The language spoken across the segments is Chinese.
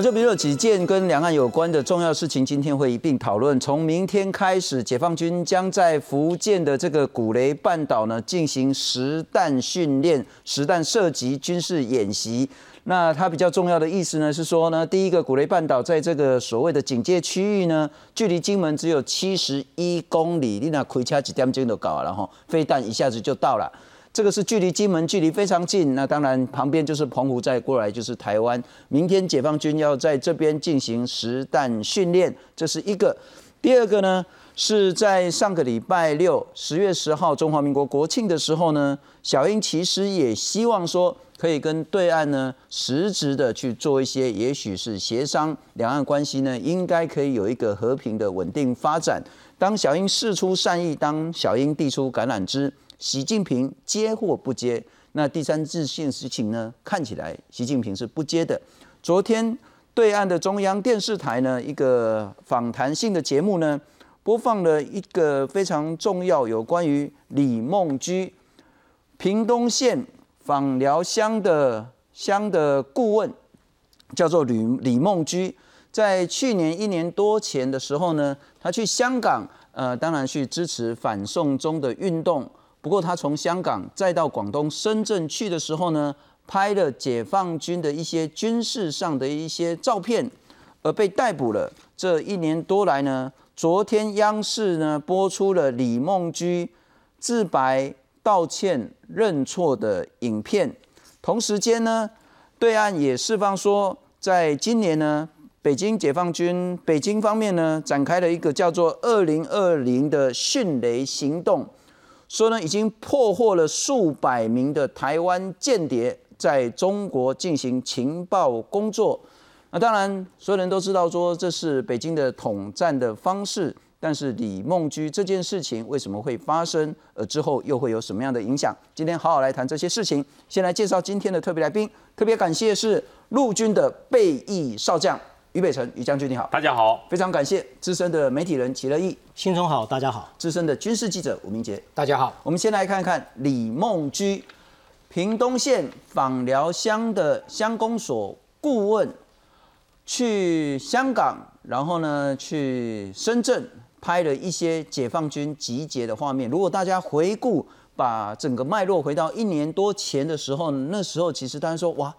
就比如说几件跟两岸有关的重要事情，今天会一并讨论。从明天开始，解放军将在福建的这个古雷半岛呢进行实弹训练、实弹射击军事演习。那它比较重要的意思呢，是说呢，第一个古雷半岛在这个所谓的警戒区域呢，距离金门只有七十一公里，你那开车几点钟就搞了哈，飞弹一下子就到了。这个是距离金门距离非常近，那当然旁边就是澎湖，再过来就是台湾。明天解放军要在这边进行实弹训练，这是一个。第二个呢，是在上个礼拜六，十月十号，中华民国国庆的时候呢，小英其实也希望说，可以跟对岸呢实质的去做一些，也许是协商，两岸关系呢应该可以有一个和平的稳定发展。当小英示出善意，当小英递出橄榄枝。习近平接或不接？那第三件事情呢？看起来习近平是不接的。昨天对岸的中央电视台呢，一个访谈性的节目呢，播放了一个非常重要有关于李梦居屏东县访寮乡的乡的顾问，叫做李李梦居，在去年一年多前的时候呢，他去香港，呃，当然去支持反送中的运动。不过他从香港再到广东深圳去的时候呢，拍了解放军的一些军事上的一些照片，而被逮捕了。这一年多来呢，昨天央视呢播出了李梦居自白道歉认错的影片。同时间呢，对岸也释放说，在今年呢，北京解放军北京方面呢展开了一个叫做“二零二零”的迅雷行动。说呢，已经破获了数百名的台湾间谍在中国进行情报工作。那当然，所有人都知道说这是北京的统战的方式。但是李梦居这件事情为什么会发生？而之后又会有什么样的影响？今天好好来谈这些事情。先来介绍今天的特别来宾，特别感谢是陆军的备役少将。于北辰，于将军你好，大家好，非常感谢资深的媒体人齐乐义，新总好，大家好，资深的军事记者吴明杰，大家好。我们先来看看李梦居，屏东县访寮乡的乡公所顾问，去香港，然后呢去深圳拍了一些解放军集结的画面。如果大家回顾，把整个脉络回到一年多前的时候，那时候其实大家说哇。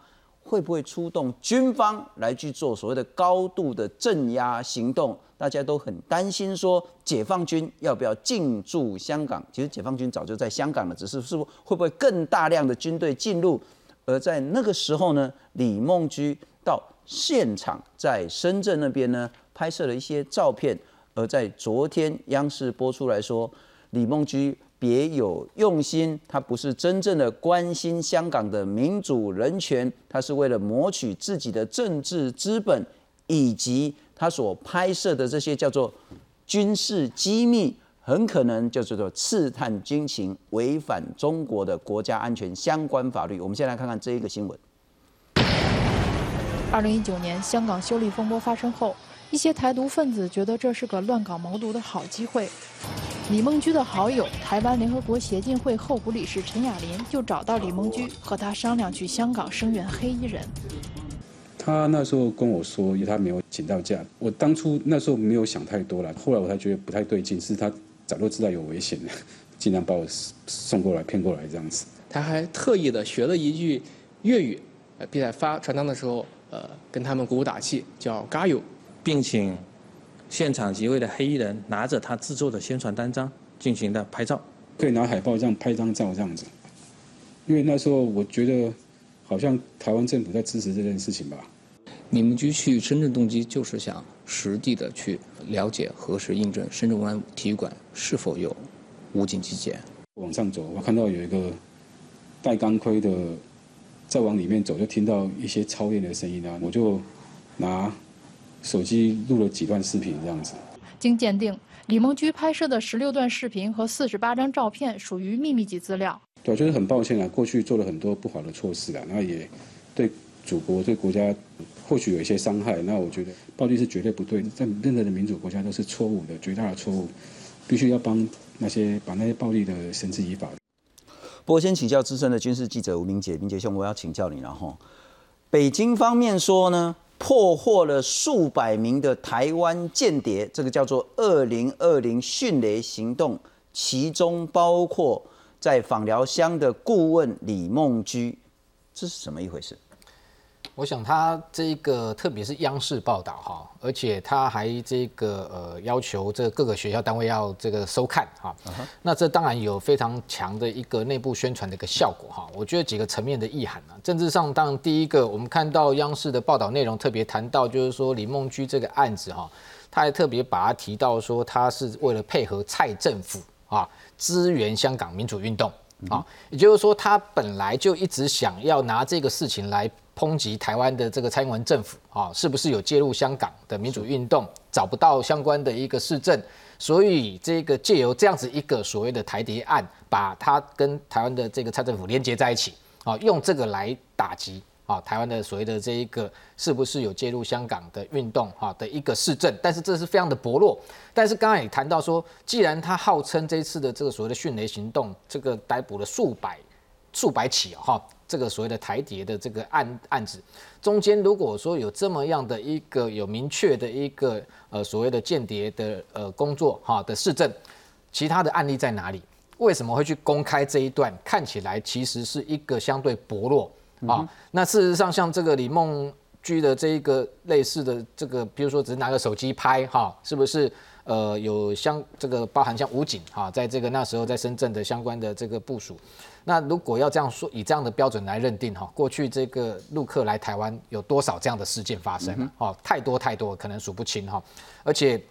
会不会出动军方来去做所谓的高度的镇压行动？大家都很担心，说解放军要不要进驻香港？其实解放军早就在香港了，只是是会不会更大量的军队进入？而在那个时候呢，李梦居到现场在深圳那边呢拍摄了一些照片，而在昨天央视播出来说，李梦居。别有用心，他不是真正的关心香港的民主人权，他是为了谋取自己的政治资本，以及他所拍摄的这些叫做军事机密，很可能就叫做刺探军情，违反中国的国家安全相关法律。我们先来看看这一个新闻。二零一九年香港修例风波发生后，一些台独分子觉得这是个乱港谋独的好机会。李梦居的好友、台湾联合国协进会候补理事陈雅琳就找到李梦居，和他商量去香港声援黑衣人。他那时候跟我说，他没有请到假。我当初那时候没有想太多了，后来我才觉得不太对劲，是他早就知道有危险的，尽量把我送过来、骗过来这样子。他还特意的学了一句粤语，并在发传单的时候，呃，跟他们鼓舞打气，叫“加油”，并请。现场几位的黑衣人拿着他制作的宣传单张进行的拍照，可以拿海报这样拍张照这样子。因为那时候我觉得，好像台湾政府在支持这件事情吧。你们局去深圳动机就是想实地的去了解、核实、印证深圳湾体育馆是否有武警集结。往上走，我看到有一个戴钢盔的，再往里面走就听到一些操练的声音啊，我就拿。手机录了几段视频，这样子。经鉴定，李梦居拍摄的十六段视频和四十八张照片属于秘密级资料。对，就是很抱歉啊，过去做了很多不好的措施啊，那也对祖国、对国家或许有一些伤害。那我觉得暴力是绝对不对，在任何的民主国家都是错误的，绝大的错误，必须要帮那些把那些暴力的绳之以法。不过，先请教资深的军事记者吴明杰，明杰兄，我要请教你，然后北京方面说呢？破获了数百名的台湾间谍，这个叫做“二零二零迅雷行动”，其中包括在访寮乡的顾问李梦居，这是什么一回事？我想他这个特别是央视报道哈，而且他还这个呃要求这各个学校单位要这个收看哈，那这当然有非常强的一个内部宣传的一个效果哈。我觉得几个层面的意涵啊，政治上当然第一个，我们看到央视的报道内容特别谈到，就是说李梦居这个案子哈，他还特别把他提到说他是为了配合蔡政府啊支援香港民主运动啊，也就是说他本来就一直想要拿这个事情来。抨击台湾的这个蔡英文政府啊，是不是有介入香港的民主运动？找不到相关的一个市政，所以这个借由这样子一个所谓的台谍案，把它跟台湾的这个蔡政府连接在一起啊，用这个来打击啊台湾的所谓的这一个是不是有介入香港的运动哈的一个市政？但是这是非常的薄弱。但是刚刚也谈到说，既然他号称这一次的这个所谓的迅雷行动，这个逮捕了数百数百起哈。这个所谓的台谍的这个案案子，中间如果说有这么样的一个有明确的一个呃所谓的间谍的呃工作哈的市政，其他的案例在哪里？为什么会去公开这一段？看起来其实是一个相对薄弱啊。那事实上，像这个李梦居的这一个类似的这个，比如说只是拿个手机拍哈，是不是？呃，有相这个包含像武警哈，在这个那时候在深圳的相关的这个部署。那如果要这样说，以这样的标准来认定哈，过去这个陆客来台湾有多少这样的事件发生？哦，太多太多，可能数不清哈。而且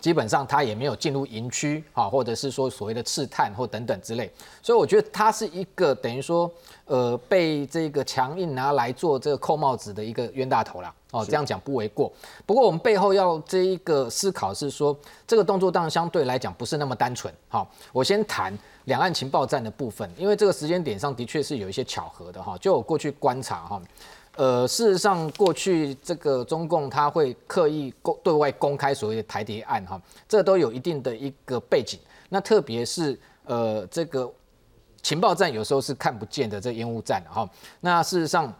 基本上他也没有进入营区啊，或者是说所谓的刺探或等等之类。所以我觉得他是一个等于说呃被这个强硬拿来做这个扣帽子的一个冤大头啦。哦，这样讲不为过。不过我们背后要这一个思考是说，这个动作当然相对来讲不是那么单纯。好，我先谈。两岸情报站的部分，因为这个时间点上的确是有一些巧合的哈。就我过去观察哈，呃，事实上过去这个中共他会刻意公对外公开所谓的台谍案哈，这都有一定的一个背景。那特别是呃这个情报站有时候是看不见的这烟雾弹哈。那事实上。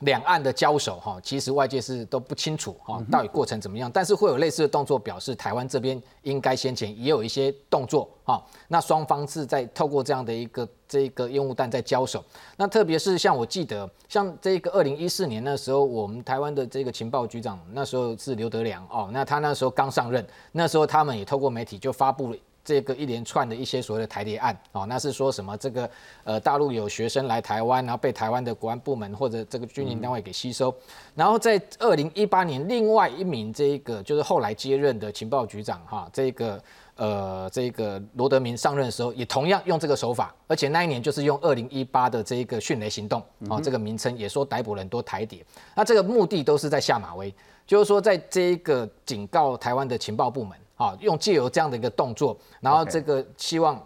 两岸的交手哈，其实外界是都不清楚哈，到底过程怎么样？但是会有类似的动作，表示台湾这边应该先前也有一些动作哈。那双方是在透过这样的一个这个烟雾弹在交手。那特别是像我记得，像这个二零一四年那时候，我们台湾的这个情报局长那时候是刘德良哦，那他那时候刚上任，那时候他们也透过媒体就发布了。这个一连串的一些所谓的台谍案哦，那是说什么？这个呃，大陆有学生来台湾，然后被台湾的国安部门或者这个军营单位给吸收。然后在二零一八年，另外一名这个就是后来接任的情报局长哈，这个呃这个罗德明上任的时候，也同样用这个手法，而且那一年就是用二零一八的这一个迅雷行动啊这个名称，也说逮捕了很多台谍。那这个目的都是在下马威，就是说在这一个警告台湾的情报部门。啊，用借由这样的一个动作，然后这个希望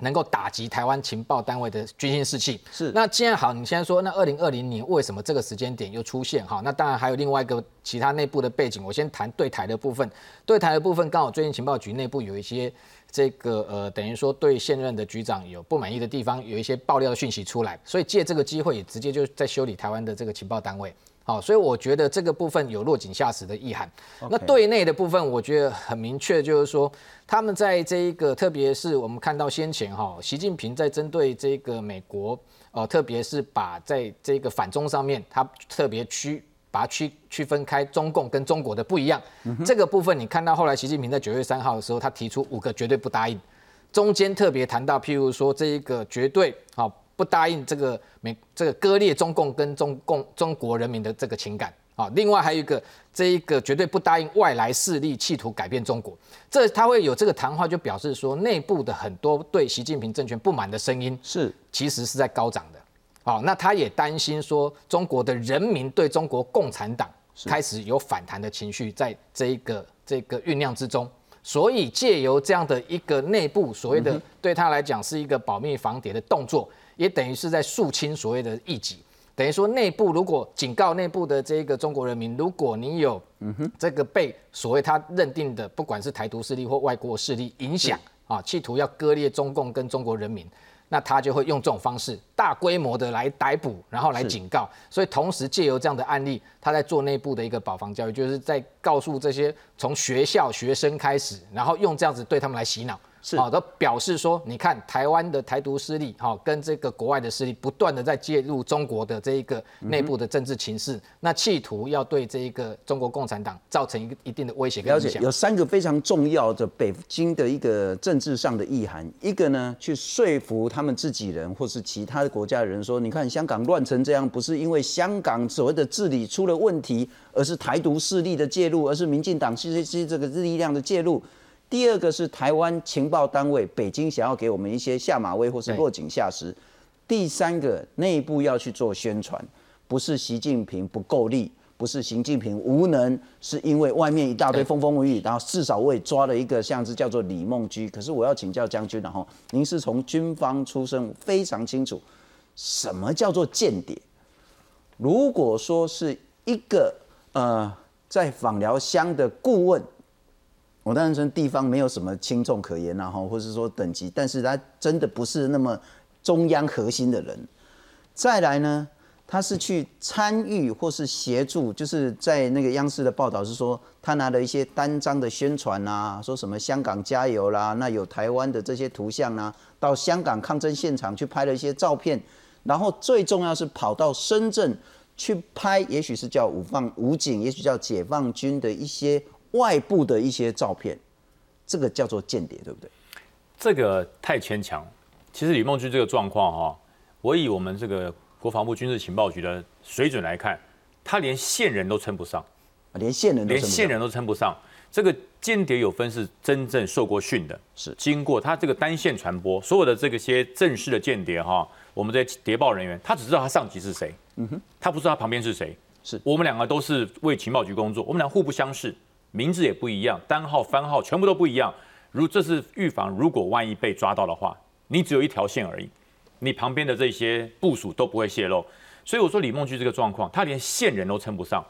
能够打击台湾情报单位的军心士气。是。那既然好，你现在说，那二零二零年为什么这个时间点又出现？哈，那当然还有另外一个其他内部的背景。我先谈对台的部分。对台的部分，刚好最近情报局内部有一些这个呃，等于说对现任的局长有不满意的地方，有一些爆料的讯息出来，所以借这个机会也直接就在修理台湾的这个情报单位。好，所以我觉得这个部分有落井下石的意涵。那对内的部分，我觉得很明确，就是说他们在这一个，特别是我们看到先前哈，习近平在针对这个美国，呃，特别是把在这个反中上面，他特别区把它区区分开中共跟中国的不一样。这个部分你看到后来习近平在九月三号的时候，他提出五个绝对不答应，中间特别谈到，譬如说这一个绝对好。不答应这个美这个割裂中共跟中共中国人民的这个情感。啊，另外还有一个这一个绝对不答应外来势力企图改变中国，这他会有这个谈话，就表示说内部的很多对习近平政权不满的声音是。其实是在高涨的，好，那他也担心说中国的人民对中国共产党开始有反弹的情绪，在这一个这个酝酿之中。所以借由这样的一个内部所谓的对他来讲是一个保密防谍的动作，也等于是在肃清所谓的异己。等于说内部如果警告内部的这个中国人民，如果你有这个被所谓他认定的不管是台独势力或外国势力影响啊，企图要割裂中共跟中国人民，那他就会用这种方式大规模的来逮捕，然后来警告。所以同时借由这样的案例，他在做内部的一个保防教育，就是在告诉这些从学校学生开始，然后用这样子对他们来洗脑。是好的，表示说，你看台湾的台独势力，哈，跟这个国外的势力不断的在介入中国的这一个内部的政治情势，那企图要对这一个中国共产党造成一个一定的威胁跟影响。有三个非常重要的北京的一个政治上的意涵，一个呢，去说服他们自己人或是其他的国家的人说，你看香港乱成这样，不是因为香港所谓的治理出了问题，而是台独势力的介入，而是民进党这些这个力量的介入。第二个是台湾情报单位北京想要给我们一些下马威或是落井下石。第三个内部要去做宣传，不是习近平不够力，不是习近平无能，是因为外面一大堆风风雨雨，然后至少我也抓了一个像是叫做李梦居。可是我要请教将军，然后您是从军方出身，非常清楚什么叫做间谍。如果说是一个呃在访疗乡的顾问。我当然说地方没有什么轻重可言然后或者说等级，但是他真的不是那么中央核心的人。再来呢，他是去参与或是协助，就是在那个央视的报道是说，他拿了一些单张的宣传啊，说什么香港加油啦，那有台湾的这些图像啊，到香港抗争现场去拍了一些照片，然后最重要是跑到深圳去拍，也许是叫武放武警，也许叫解放军的一些。外部的一些照片，这个叫做间谍，对不对？这个太牵强。其实李梦君这个状况哈，我以我们这个国防部军事情报局的水准来看，他连线人都称不上，连线人连线人都称不上。这个间谍有分是真正受过训的，是经过他这个单线传播，所有的这个些正式的间谍哈，我们这些谍报人员，他只知道他上级是谁，嗯哼，他不知道他旁边是谁。是我们两个都是为情报局工作，我们俩互不相识。名字也不一样，单号、番号全部都不一样。如这是预防，如果万一被抓到的话，你只有一条线而已，你旁边的这些部署都不会泄露。所以我说李梦居这个状况，他连线人都称不上，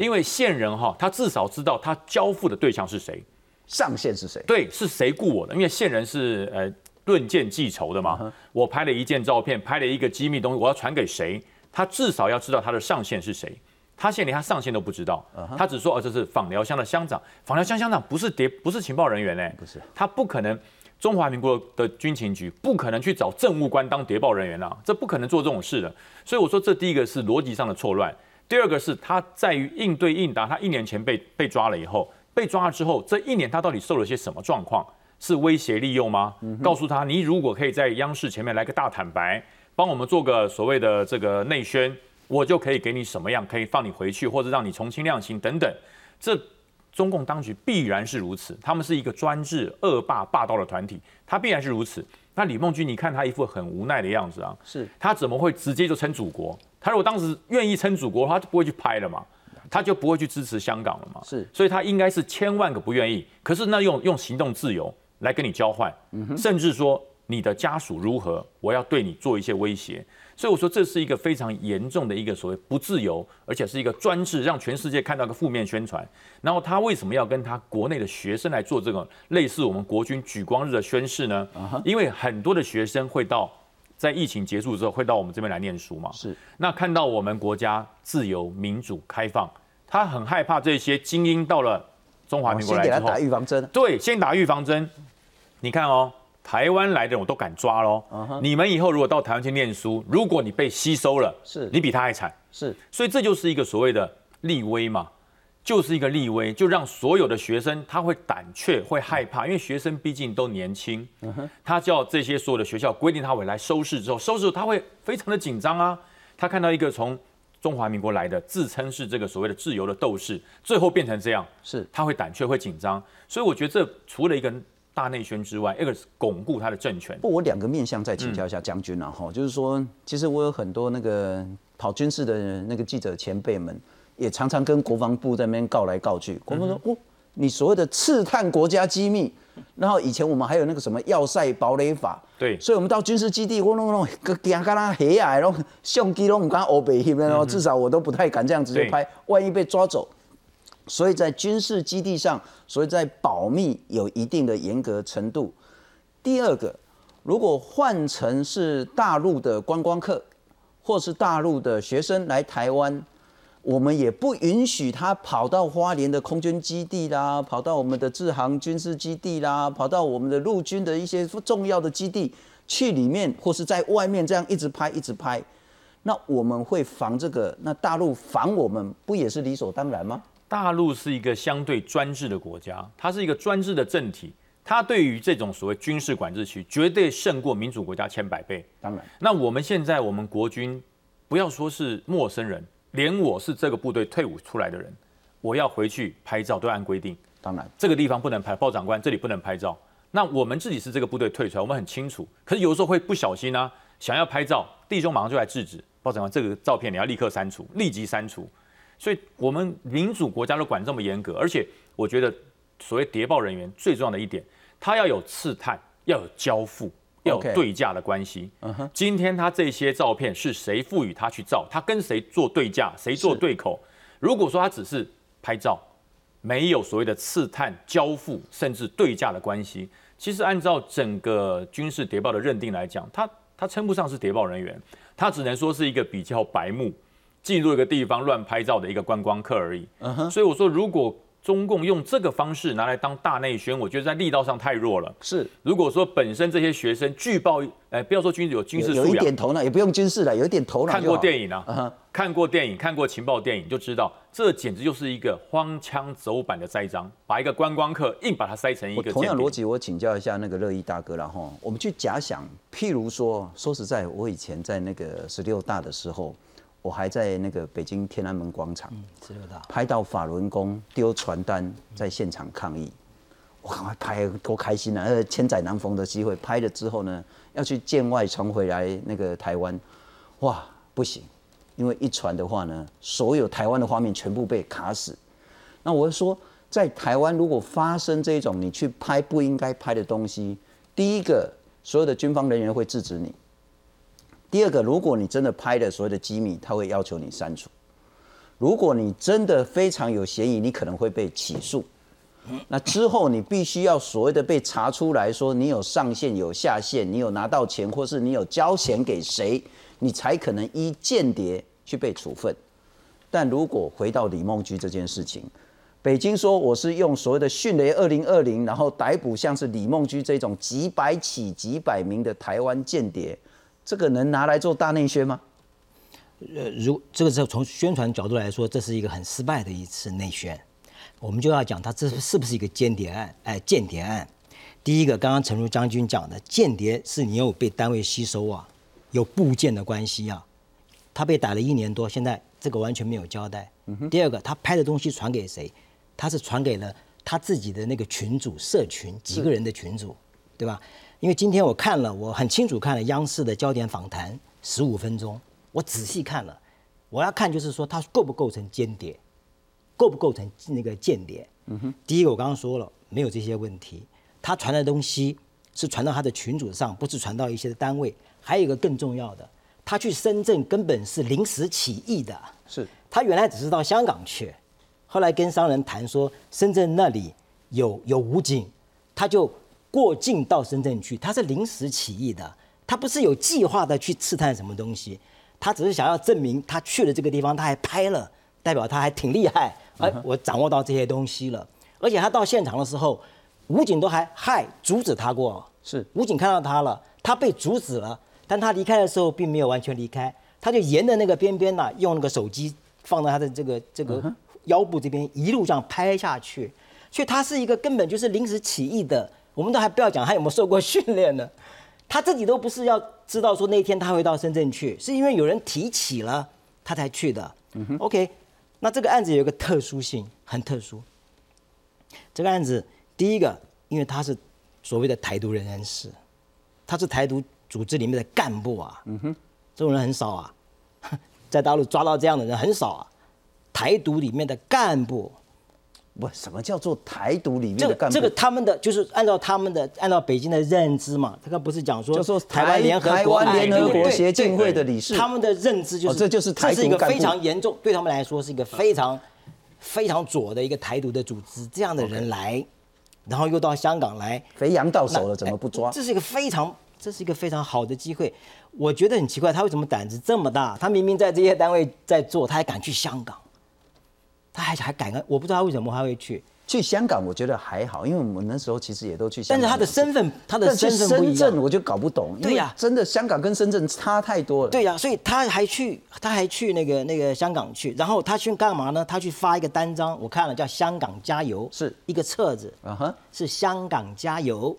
因为线人哈，他至少知道他交付的对象是谁，上线是谁，对，是谁雇我的？因为线人是呃论件计酬的嘛。我拍了一件照片，拍了一个机密东西，我要传给谁？他至少要知道他的上线是谁。他现在连他上线都不知道，他只说哦，这是访寮乡的乡长，访寮乡乡长不是谍，不是情报人员嘞，不是，他不可能，中华民国的军情局不可能去找政务官当谍报人员啊，这不可能做这种事的。所以我说，这第一个是逻辑上的错乱，第二个是他在于应对应答。他一年前被被抓了以后，被抓了之后，这一年他到底受了些什么状况？是威胁利诱吗？告诉他，你如果可以在央视前面来个大坦白，帮我们做个所谓的这个内宣。我就可以给你什么样，可以放你回去，或者让你从轻量刑等等。这中共当局必然是如此，他们是一个专制、恶霸、霸道的团体，他必然是如此。那李梦君，你看他一副很无奈的样子啊，是他怎么会直接就称祖国？他如果当时愿意称祖国，他就不会去拍了嘛，他就不会去支持香港了嘛。是，所以他应该是千万个不愿意。可是那用用行动自由来跟你交换，甚至说你的家属如何，我要对你做一些威胁。所以我说，这是一个非常严重的一个所谓不自由，而且是一个专制，让全世界看到个负面宣传。然后他为什么要跟他国内的学生来做这种类似我们国军举光日的宣誓呢？因为很多的学生会到在疫情结束之后会到我们这边来念书嘛。是。那看到我们国家自由、民主、开放，他很害怕这些精英到了中华民国来之后，先给他打预防针。对，先打预防针。你看哦。台湾来的我都敢抓喽！你们以后如果到台湾去念书，如果你被吸收了，是你比他还惨。是，所以这就是一个所谓的立威嘛，就是一个立威，就让所有的学生他会胆怯、会害怕，因为学生毕竟都年轻。他叫这些所有的学校规定他会来收视之后，收视他会非常的紧张啊。他看到一个从中华民国来的，自称是这个所谓的自由的斗士，最后变成这样，是他会胆怯、会紧张。所以我觉得这除了一个。大内宣之外，一个是巩固他的政权。不，我两个面向再请教一下将军了哈，就是说，其实我有很多那个跑军事的那个记者前辈们，也常常跟国防部在那边告来告去。国防部说，哦，你所谓的刺探国家机密，然后以前我们还有那个什么要塞堡垒法，对，所以我们到军事基地，我弄弄个惊干那黑矮，然后相机都唔敢欧北翕，然后至少我都不太敢这样直接拍，万一被抓走。所以在军事基地上，所以在保密有一定的严格程度。第二个，如果换成是大陆的观光客，或是大陆的学生来台湾，我们也不允许他跑到花莲的空军基地啦，跑到我们的制航军事基地啦，跑到我们的陆军的一些重要的基地去里面，或是在外面这样一直拍一直拍。那我们会防这个，那大陆防我们不也是理所当然吗？大陆是一个相对专制的国家，它是一个专制的政体。它对于这种所谓军事管制区，绝对胜过民主国家千百倍。当然，那我们现在我们国军，不要说是陌生人，连我是这个部队退伍出来的人，我要回去拍照都按规定。当然，这个地方不能拍，报长官这里不能拍照。那我们自己是这个部队退出来，我们很清楚。可是有时候会不小心呢，想要拍照，弟兄马上就来制止，报长官这个照片你要立刻删除，立即删除。所以我们民主国家都管这么严格，而且我觉得。所谓谍报人员最重要的一点，他要有刺探，要有交付，要有对价的关系。今天他这些照片是谁赋予他去照？他跟谁做对价？谁做对口？如果说他只是拍照，没有所谓的刺探、交付，甚至对价的关系，其实按照整个军事谍报的认定来讲，他他称不上是谍报人员，他只能说是一个比较白目，进入一个地方乱拍照的一个观光客而已。嗯哼，所以我说如果。中共用这个方式拿来当大内宣，我觉得在力道上太弱了。是，如果说本身这些学生据报，哎，不要说军有军事素养，有一点头脑，也不用军事了，有一点头脑。看过电影啊，看过电影，看过情报电影，就知道这简直就是一个荒腔走板的栽赃，把一个观光客硬把它塞成一个。同样逻辑，我请教一下那个乐意大哥了哈。我们去假想，譬如说，说实在，我以前在那个十六大的时候。我还在那个北京天安门广场拍到法轮功丢传单在现场抗议，我赶快拍，多开心啊！呃，千载难逢的机会，拍了之后呢，要去见外传回来那个台湾，哇，不行，因为一传的话呢，所有台湾的画面全部被卡死。那我说，在台湾如果发生这种你去拍不应该拍的东西，第一个，所有的军方人员会制止你。第二个，如果你真的拍了所谓的机密，他会要求你删除。如果你真的非常有嫌疑，你可能会被起诉。那之后你必须要所谓的被查出来说你有上线有下线，你有拿到钱，或是你有交钱给谁，你才可能依间谍去被处分。但如果回到李梦居这件事情，北京说我是用所谓的迅雷二零二零，然后逮捕像是李梦居这种几百起几百名的台湾间谍。这个能拿来做大内宣吗？呃，如这个时候从宣传角度来说，这是一个很失败的一次内宣。我们就要讲它这是不是一个间谍案？哎，间谍案。第一个，刚刚陈如将军讲的，间谍是你有被单位吸收啊，有部件的关系啊。他被打了一年多，现在这个完全没有交代。第二个，他拍的东西传给谁？他是传给了他自己的那个群主社群几个人的群主，对吧？因为今天我看了，我很清楚看了央视的焦点访谈十五分钟，我仔细看了，我要看就是说他构不构成间谍，构不构成那个间谍。嗯哼。第一个我刚刚说了，没有这些问题，他传的东西是传到他的群组上，不是传到一些单位。还有一个更重要的，他去深圳根本是临时起意的，是他原来只是到香港去，后来跟商人谈说深圳那里有有武警，他就。过境到深圳去，他是临时起意的，他不是有计划的去刺探什么东西，他只是想要证明他去了这个地方，他还拍了，代表他还挺厉害，哎，我掌握到这些东西了，而且他到现场的时候，武警都还嗨阻止他过，是。武警看到他了，他被阻止了，但他离开的时候并没有完全离开，他就沿着那个边边呐，用那个手机放到他的这个这个腰部这边一路这样拍下去，所以他是一个根本就是临时起意的。我们都还不要讲他有没有受过训练呢，他自己都不是要知道说那天他会到深圳去，是因为有人提起了他才去的。OK，那这个案子有一个特殊性，很特殊。这个案子第一个，因为他是所谓的台独人士，他是台独组织里面的干部啊，这种人很少啊，在大陆抓到这样的人很少啊，台独里面的干部。不，什么叫做台独里面的干部？这个他们的就是按照他们的按照北京的认知嘛，他刚不是讲说，就说台湾联合台湾联合国协进会的理事，他们的认知就是这就是台独一个非常严重，对他们来说是一个非常非常左的一个台独的组织，这样的人来，然后又到香港来，肥羊到手了怎么不抓？这是一个非常这是一个非常好的机会。我觉得很奇怪，他为什么胆子这么大？他明明在这些单位在做，他还敢去香港，他还还敢，我不知道他为什么他会去。去香港我觉得还好，因为我们那时候其实也都去香港。但是他的身份，他的身份不一样。深圳我就搞不懂，对呀真的香港跟深圳差太多了。对呀、所以他还去，他还去那个那个香港去，然后他去干嘛呢？他去发一个单张，我看了叫“香港加油”，是一个册子，啊哈，是香港加油。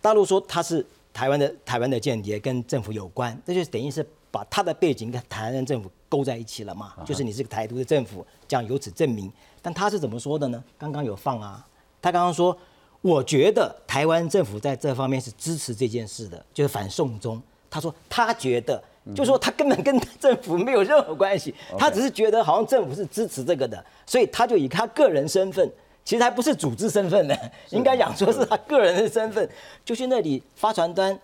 大陆说他是台湾的台湾的间谍，跟政府有关，这就等于是把他的背景跟台湾政府勾在一起了嘛，就是你是个台独的政府，这样由此证明。但他是怎么说的呢？刚刚有放啊，他刚刚说，我觉得台湾政府在这方面是支持这件事的，就是反送中。他说他觉得，就说他根本跟政府没有任何关系，他只是觉得好像政府是支持这个的，所以他就以他个人身份。其实还不是组织身份呢，应该讲说是他个人的身份，就去那里发传单，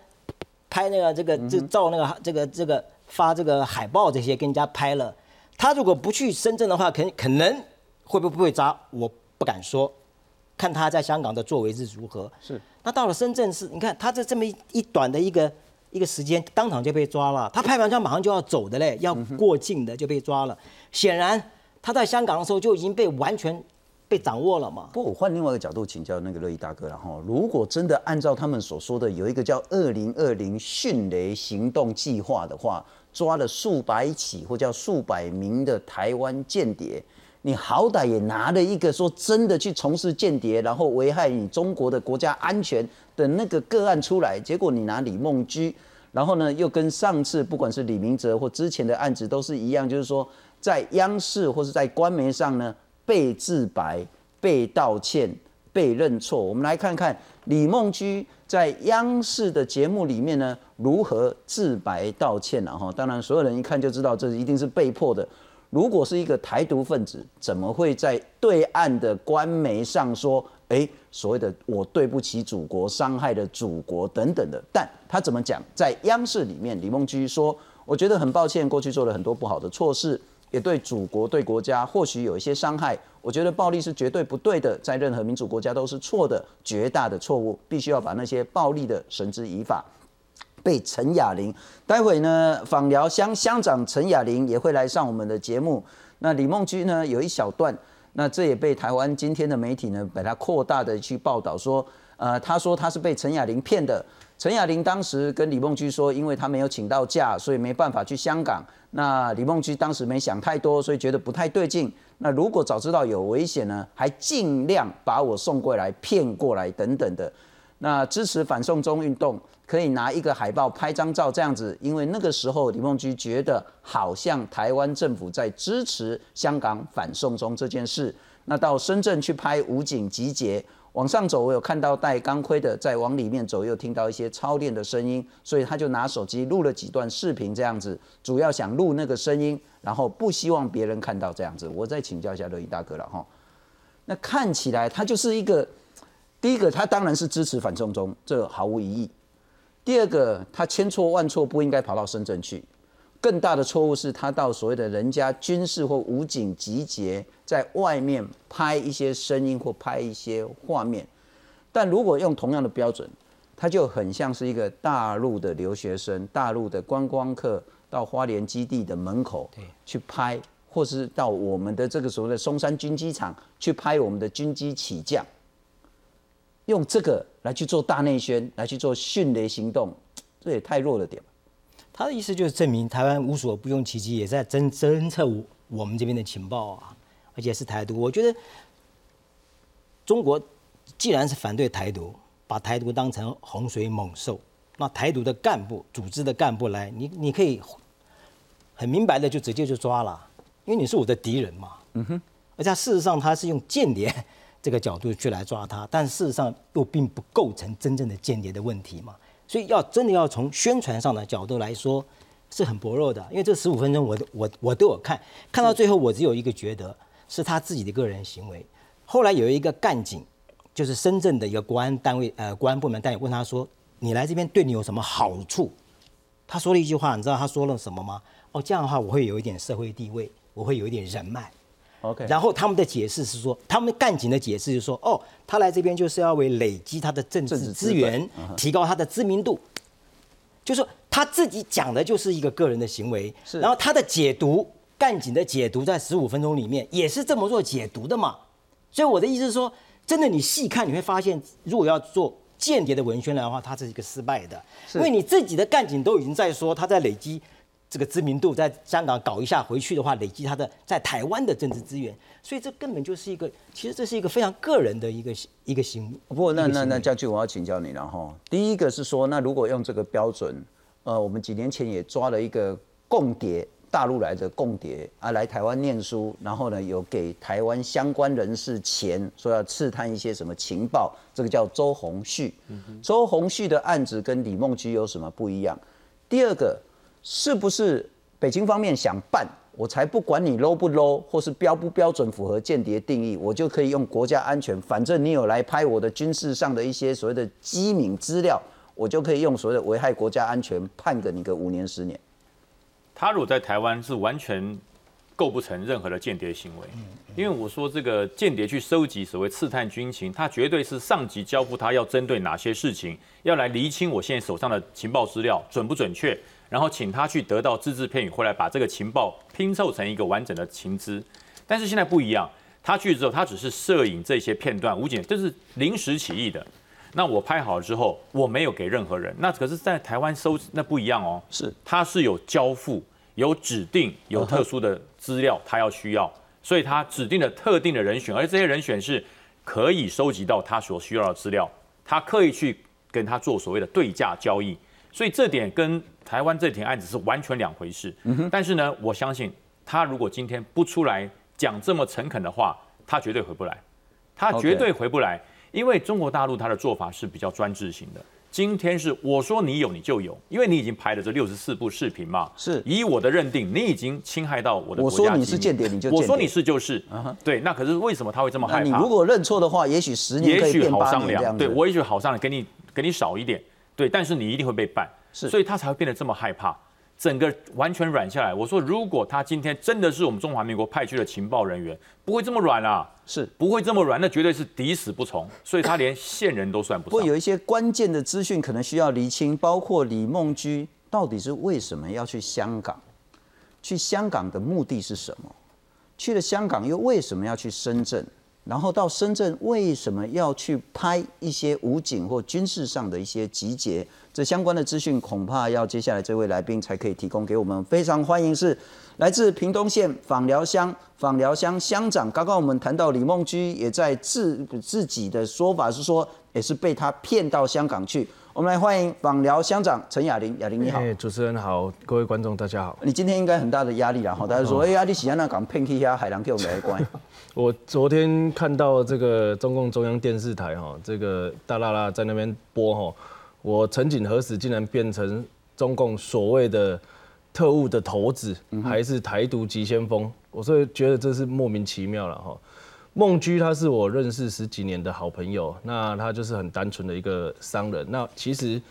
拍那个这个这照那个这个这个发这个海报这些跟人家拍了。他如果不去深圳的话，可可能会不会抓，我不敢说，看他在香港的作为是如何。是。那到了深圳市，你看他这这么一一短的一个一个时间，当场就被抓了。他拍完照马上就要走的嘞，要过境的就被抓了。显然他在香港的时候就已经被完全。被掌握了嘛？不我换另外一个角度请教那个乐意大哥了哈。如果真的按照他们所说的有一个叫“二零二零迅雷行动计划”的话，抓了数百起或叫数百名的台湾间谍，你好歹也拿了一个说真的去从事间谍，然后危害你中国的国家安全的那个个案出来，结果你拿李梦居，然后呢又跟上次不管是李明哲或之前的案子都是一样，就是说在央视或是在官媒上呢。被自白、被道歉、被认错。我们来看看李梦居在央视的节目里面呢，如何自白道歉了哈。当然，所有人一看就知道这一定是被迫的。如果是一个台独分子，怎么会在对岸的官媒上说，哎，所谓的我对不起祖国，伤害了祖国等等的？但他怎么讲？在央视里面，李梦居说，我觉得很抱歉，过去做了很多不好的错事。也对祖国、对国家或许有一些伤害，我觉得暴力是绝对不对的，在任何民主国家都是错的，绝大的错误，必须要把那些暴力的绳之以法。被陈雅玲，待会呢访聊乡乡长陈雅玲也会来上我们的节目。那李梦居呢有一小段，那这也被台湾今天的媒体呢把它扩大的去报道说，呃，他说他是被陈雅玲骗的。陈雅玲当时跟李梦居说，因为他没有请到假，所以没办法去香港。那李梦居当时没想太多，所以觉得不太对劲。那如果早知道有危险呢，还尽量把我送过来骗过来等等的。那支持反送中运动，可以拿一个海报拍张照这样子，因为那个时候李梦居觉得好像台湾政府在支持香港反送中这件事。那到深圳去拍武警集结。往上走，我有看到戴钢盔的，再往里面走，又听到一些操练的声音，所以他就拿手机录了几段视频，这样子，主要想录那个声音，然后不希望别人看到这样子。我再请教一下乐毅大哥了哈。那看起来他就是一个，第一个他当然是支持反送中，这毫无疑义。第二个，他千错万错不应该跑到深圳去。更大的错误是他到所谓的人家军事或武警集结，在外面拍一些声音或拍一些画面，但如果用同样的标准，他就很像是一个大陆的留学生、大陆的观光客到花莲基地的门口去拍，或是到我们的这个所谓的松山军机场去拍我们的军机起降，用这个来去做大内宣，来去做迅雷行动，这也太弱了点。他的意思就是证明台湾无所不用其极，也在侦侦测我我们这边的情报啊，而且是台独。我觉得中国既然是反对台独，把台独当成洪水猛兽，那台独的干部、组织的干部来，你你可以很明白的就直接就抓了，因为你是我的敌人嘛。嗯哼。而且事实上他是用间谍 这个角度去来抓他，但事实上又并不构成真正的间谍的问题嘛。所以要真的要从宣传上的角度来说，是很薄弱的。因为这十五分钟，我我我都有看，看到最后我只有一个觉得是他自己的个人行为。后来有一个干警，就是深圳的一个国安单位呃国安部门单位问他说：“你来这边对你有什么好处？”他说了一句话，你知道他说了什么吗？哦，这样的话我会有一点社会地位，我会有一点人脉。OK，然后他们的解释是说，他们干警的解释就是说，哦，他来这边就是要为累积他的政治资源，提高他的知名度，就是说他自己讲的就是一个个人的行为，是然后他的解读，干警的解读在十五分钟里面也是这么做解读的嘛。所以我的意思是说，真的你细看你会发现，如果要做间谍的文宣的话，它是一个失败的，因为你自己的干警都已经在说他在累积这个知名度，在香港搞一下回去的话，累积他的在台湾的政治资源，所以这根本就是一个，其实这是一个非常个人的一个一个行为。不过那那那将军，我要请教你了哈。第一个是说，那如果用这个标准，呃，我们几年前也抓了一个共谍，大陆来的共谍啊，来台湾念书，然后呢有给台湾相关人士钱，说要刺探一些什么情报，这个叫周鸿旭。周鸿旭的案子跟李梦菊有什么不一样？第二个，是不是北京方面想办？我才不管你 low 不 low，或是标不标准符合间谍定义，我就可以用国家安全。反正你有来拍我的军事上的一些所谓的机敏资料，我就可以用所谓的危害国家安全判个你个五年十年。他如果在台湾是完全构不成任何的间谍行为，因为我说这个间谍去收集所谓刺探军情，他绝对是上级交付他要针对哪些事情，要来厘清我现在手上的情报资料准不准确，然后请他去得到只字片语，回来把这个情报拼凑成一个完整的情资。但是现在不一样，他去之后，他只是摄影这些片段，武警这是临时起意的。那我拍好了之后，我没有给任何人。那可是，在台湾收那不一样哦，是他是有交付、有指定、有特殊的资料，他要需要，所以他指定了特定的人选，而这些人选是可以收集到他所需要的资料，他刻意去跟他做所谓的对价交易，所以这点跟台湾这庭案子是完全两回事。但是呢，我相信他如果今天不出来讲这么诚恳的话，他绝对回不来，他绝对回不来。因为中国大陆它的做法是比较专制型的。今天是我说你有你就有，因为你已经拍了这六十四部视频嘛。是以我的认定，你已经侵害到我的我国家说你是间谍你就我说你是就是。对，那可是为什么他会这么害怕？你如果认错的话，也许十年也许好商量。对我也许好商量，给你给你少一点，对，但是你一定会被办，是所以他才会变得这么害怕，整个完全软下来。我说，如果他今天真的是我们中华民国派去的情报人员，不会这么软啊，是不会这么软，那绝对是抵死不从，所以他连线人都算不上。不过有一些关键的资讯可能需要厘清，包括李梦居到底是为什么要去香港？去香港的目的是什么？去了香港又为什么要去深圳？然后到深圳为什么要去拍一些武警或军事上的一些集结？这相关的资讯恐怕要接下来这位来宾才可以提供给我们。非常欢迎是来自屏东县访寮乡访寮乡乡长。刚刚我们谈到李梦居也在自自己的说法是说，也是被他骗到香港去。我们来欢迎访聊乡长陈雅玲，雅玲你好。哎，主持人好，各位观众大家好。你今天应该很大的压力啦，哈！大家说，哎、呀，你喜欢那港骗去下海洋给我们来关。我昨天看到这个中共中央电视台哈，这个大啦啦在那边播哈，我陈景何时竟然变成中共所谓的特务的头子，还是台独急先锋？我所以觉得这是莫名其妙了哈。孟居他是我认识十几年的好朋友，那他就是很单纯的一个商人。那其实，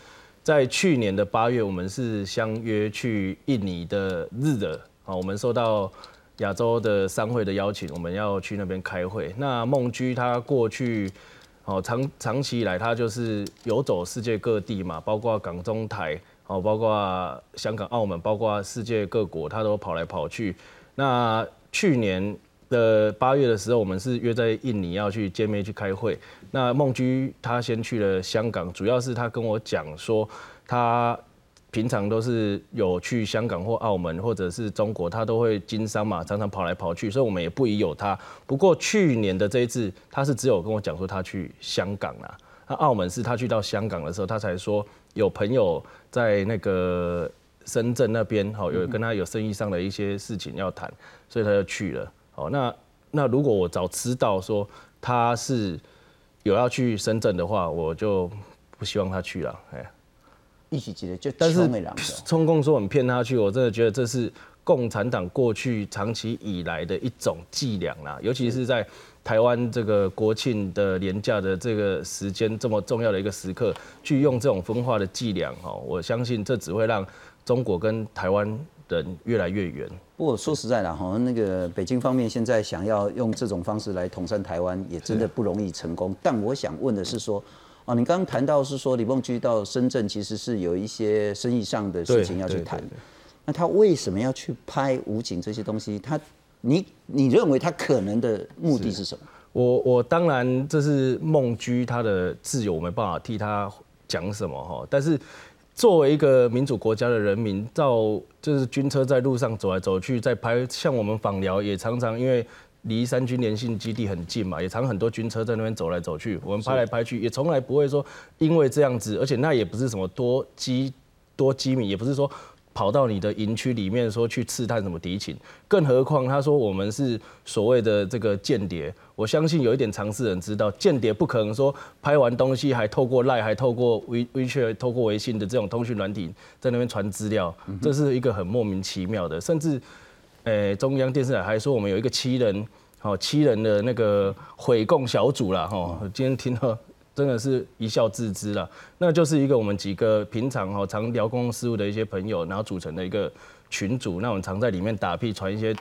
在去年的八月，我们是相约去印尼的日惹啊，我们受到亚洲的商会的邀请，我们要去那边开会。那孟居他过去哦长长期以来，他就是游走世界各地嘛，包括港中台哦，包括香港、澳门，包括世界各国，他都跑来跑去。那去年的八月的时候，我们是约在印尼要去见面去开会。那孟居他先去了香港，主要是他跟我讲说，他平常都是有去香港或澳门或者是中国，他都会经商嘛，常常跑来跑去，所以我们也不疑有他。不过去年的这一次，他是只有跟我讲说他去香港啦。那澳门是他去到香港的时候，他才说有朋友在那个深圳那边，好有跟他有生意上的一些事情要谈，所以他就去了。好，那那如果我早知道说他是有要去深圳的话，我就不希望他去了。哎，一起记得就但是穷的人的中共说我们骗他去，我真的觉得这是共产党过去长期以来的一种伎俩啦，尤其是在台湾这个国庆的廉价的这个时间这么重要的一个时刻，去用这种分化的伎俩哈，我相信这只会让中国跟台湾人越来越远。不过说实在的，好像那个北京方面现在想要用这种方式来统战台湾，也真的不容易成功。但我想问的是说，哦，你刚刚谈到是说李梦居到深圳其实是有一些生意上的事情要去谈，那他为什么要去拍武警这些东西？他你你认为他可能的目的是什么？我我当然这是梦居他的自由，我没办法替他讲什么哈。但是作为一个民主国家的人民，到就是军车在路上走来走去，在拍，像我们访聊也常常因为离三军联训基地很近嘛，也常很多军车在那边走来走去，我们拍来拍去，也从来不会说因为这样子，而且那也不是什么多机多机密，也不是说。跑到你的营区里面说去刺探什么敌情，更何况他说我们是所谓的这个间谍，我相信有一点常识人知道，间谍不可能说拍完东西还透过赖，还透过微微信，透过微信的这种通讯软体在那边传资料，这是一个很莫名其妙的。甚至，诶，中央电视台还说我们有一个七人，好七人的那个悔供小组啦，哈，今天听到。真的是一笑置之了，那就是一个我们几个平常哈常聊公共事务的一些朋友，然后组成的一个群组，那我们常在里面打屁传一些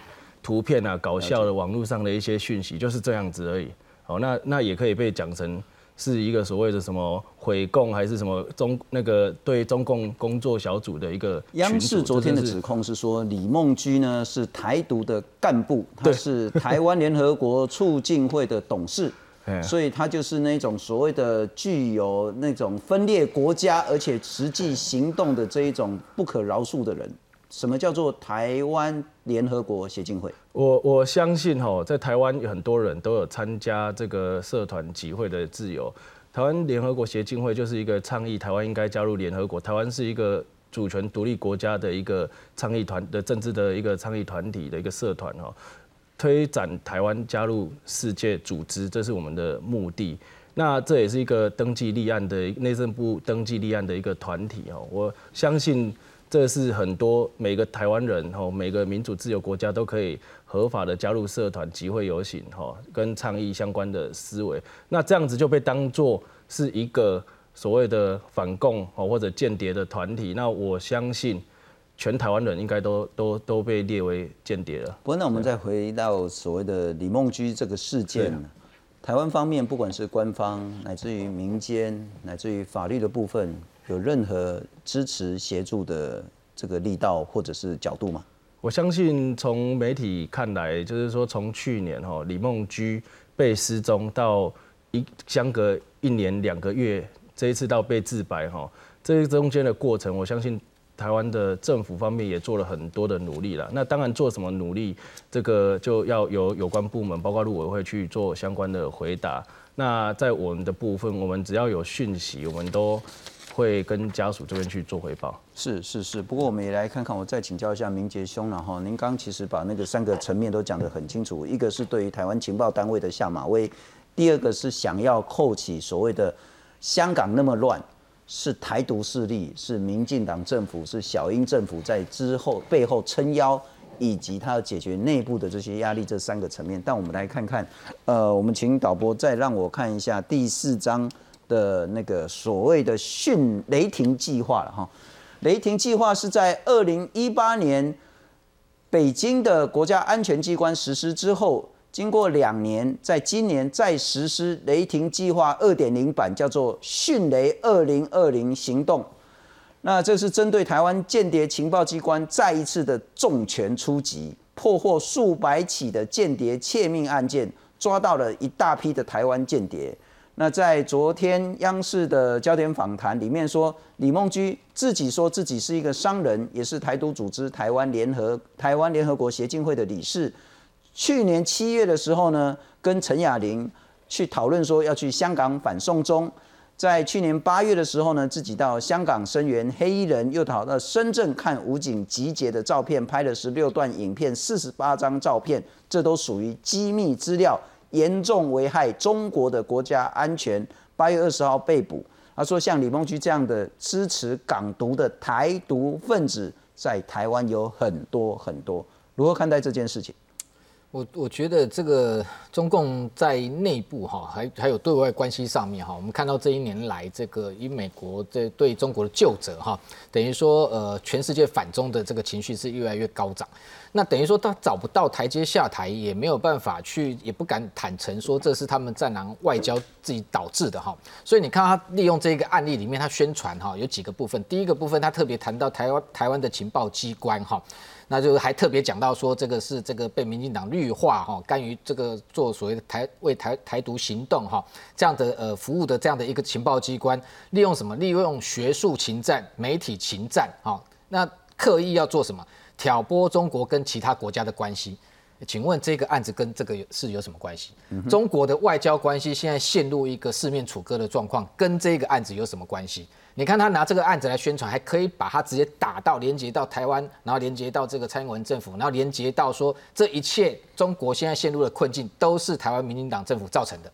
图片啊，搞笑的网络上的一些讯息，就是这样子而已。好，那那也可以被讲成是一个所谓的什么毁共，还是什么中那个对中共工作小组的一个。央视昨天的指控是说李梦居呢是台独的干部，他是台湾联合国促进会的董事。所以他就是那种所谓的具有那种分裂国家，而且实际行动的这一种不可饶恕的人。什么叫做台湾联合国协进会？我我相信哈，在台湾有很多人都有参加这个社团集会的自由。台湾联合国协进会就是一个倡议台湾应该加入联合国，台湾是一个主权独立国家的一个倡议团的政治的一个倡议团体的一个社团哈。推展台湾加入世界组织，这是我们的目的。那这也是一个登记立案的内政部登记立案的一个团体哦。我相信这是很多每个台湾人哦，每个民主自由国家都可以合法的加入社团集会游行哈，跟倡议相关的思维。那这样子就被当做是一个所谓的反共哦或者间谍的团体。那我相信。全台湾人应该都都都被列为间谍了。不过，那我们再回到所谓的李梦居这个事件，台湾方面不管是官方，乃至于民间，乃至于法律的部分，有任何支持协助的这个力道或者是角度吗？我相信从媒体看来，就是说从去年哈李梦居被失踪到一相隔一年两个月，这一次到被自白哈，这中间的过程，我相信。台湾的政府方面也做了很多的努力了。那当然做什么努力，这个就要由有关部门，包括陆委会去做相关的回答。那在我们的部分，我们只要有讯息，我们都会跟家属这边去做回报。是是是。不过我们也来看看，我再请教一下明杰兄了哈。您刚其实把那个三个层面都讲得很清楚，一个是对于台湾情报单位的下马威，第二个是想要扣起所谓的香港那么乱。是台独势力，是民进党政府，是小英政府在之后背后撑腰，以及他要解决内部的这些压力这三个层面。但我们来看看，呃，我们请导播再让我看一下第四章的那个所谓的“训雷霆计划”了哈。雷霆计划是在二零一八年北京的国家安全机关实施之后。经过两年，在今年再实施雷霆计划二点零版，叫做“迅雷二零二零行动”。那这是针对台湾间谍情报机关再一次的重拳出击，破获数百起的间谍窃命案件，抓到了一大批的台湾间谍。那在昨天央视的焦点访谈里面说，李梦居自己说自己是一个商人，也是台独组织台湾联合台湾联合国协进会的理事。去年七月的时候呢，跟陈雅玲去讨论说要去香港反送中。在去年八月的时候呢，自己到香港声援黑衣人，又跑到深圳看武警集结的照片，拍了十六段影片、四十八张照片，这都属于机密资料，严重危害中国的国家安全。八月二十号被捕。他说，像李梦居这样的支持港独的台独分子，在台湾有很多很多。如何看待这件事情？我我觉得这个中共在内部哈，还还有对外关系上面哈，我们看到这一年来这个以美国这对中国的救责哈，等于说呃全世界反中的这个情绪是越来越高涨。那等于说他找不到台阶下台，也没有办法去，也不敢坦诚说这是他们战狼外交自己导致的哈。所以你看他利用这个案例里面，他宣传哈有几个部分。第一个部分，他特别谈到台湾台湾的情报机关哈。那就是还特别讲到说，这个是这个被民进党绿化哈，甘于这个做所谓的台为台台独行动哈，这样的呃服务的这样的一个情报机关，利用什么？利用学术情战、媒体情战哈，那刻意要做什么？挑拨中国跟其他国家的关系。请问这个案子跟这个是有什么关系？中国的外交关系现在陷入一个四面楚歌的状况，跟这个案子有什么关系？你看他拿这个案子来宣传，还可以把它直接打到连接到台湾，然后连接到这个蔡英文政府，然后连接到说这一切中国现在陷入的困境都是台湾民进党政府造成的，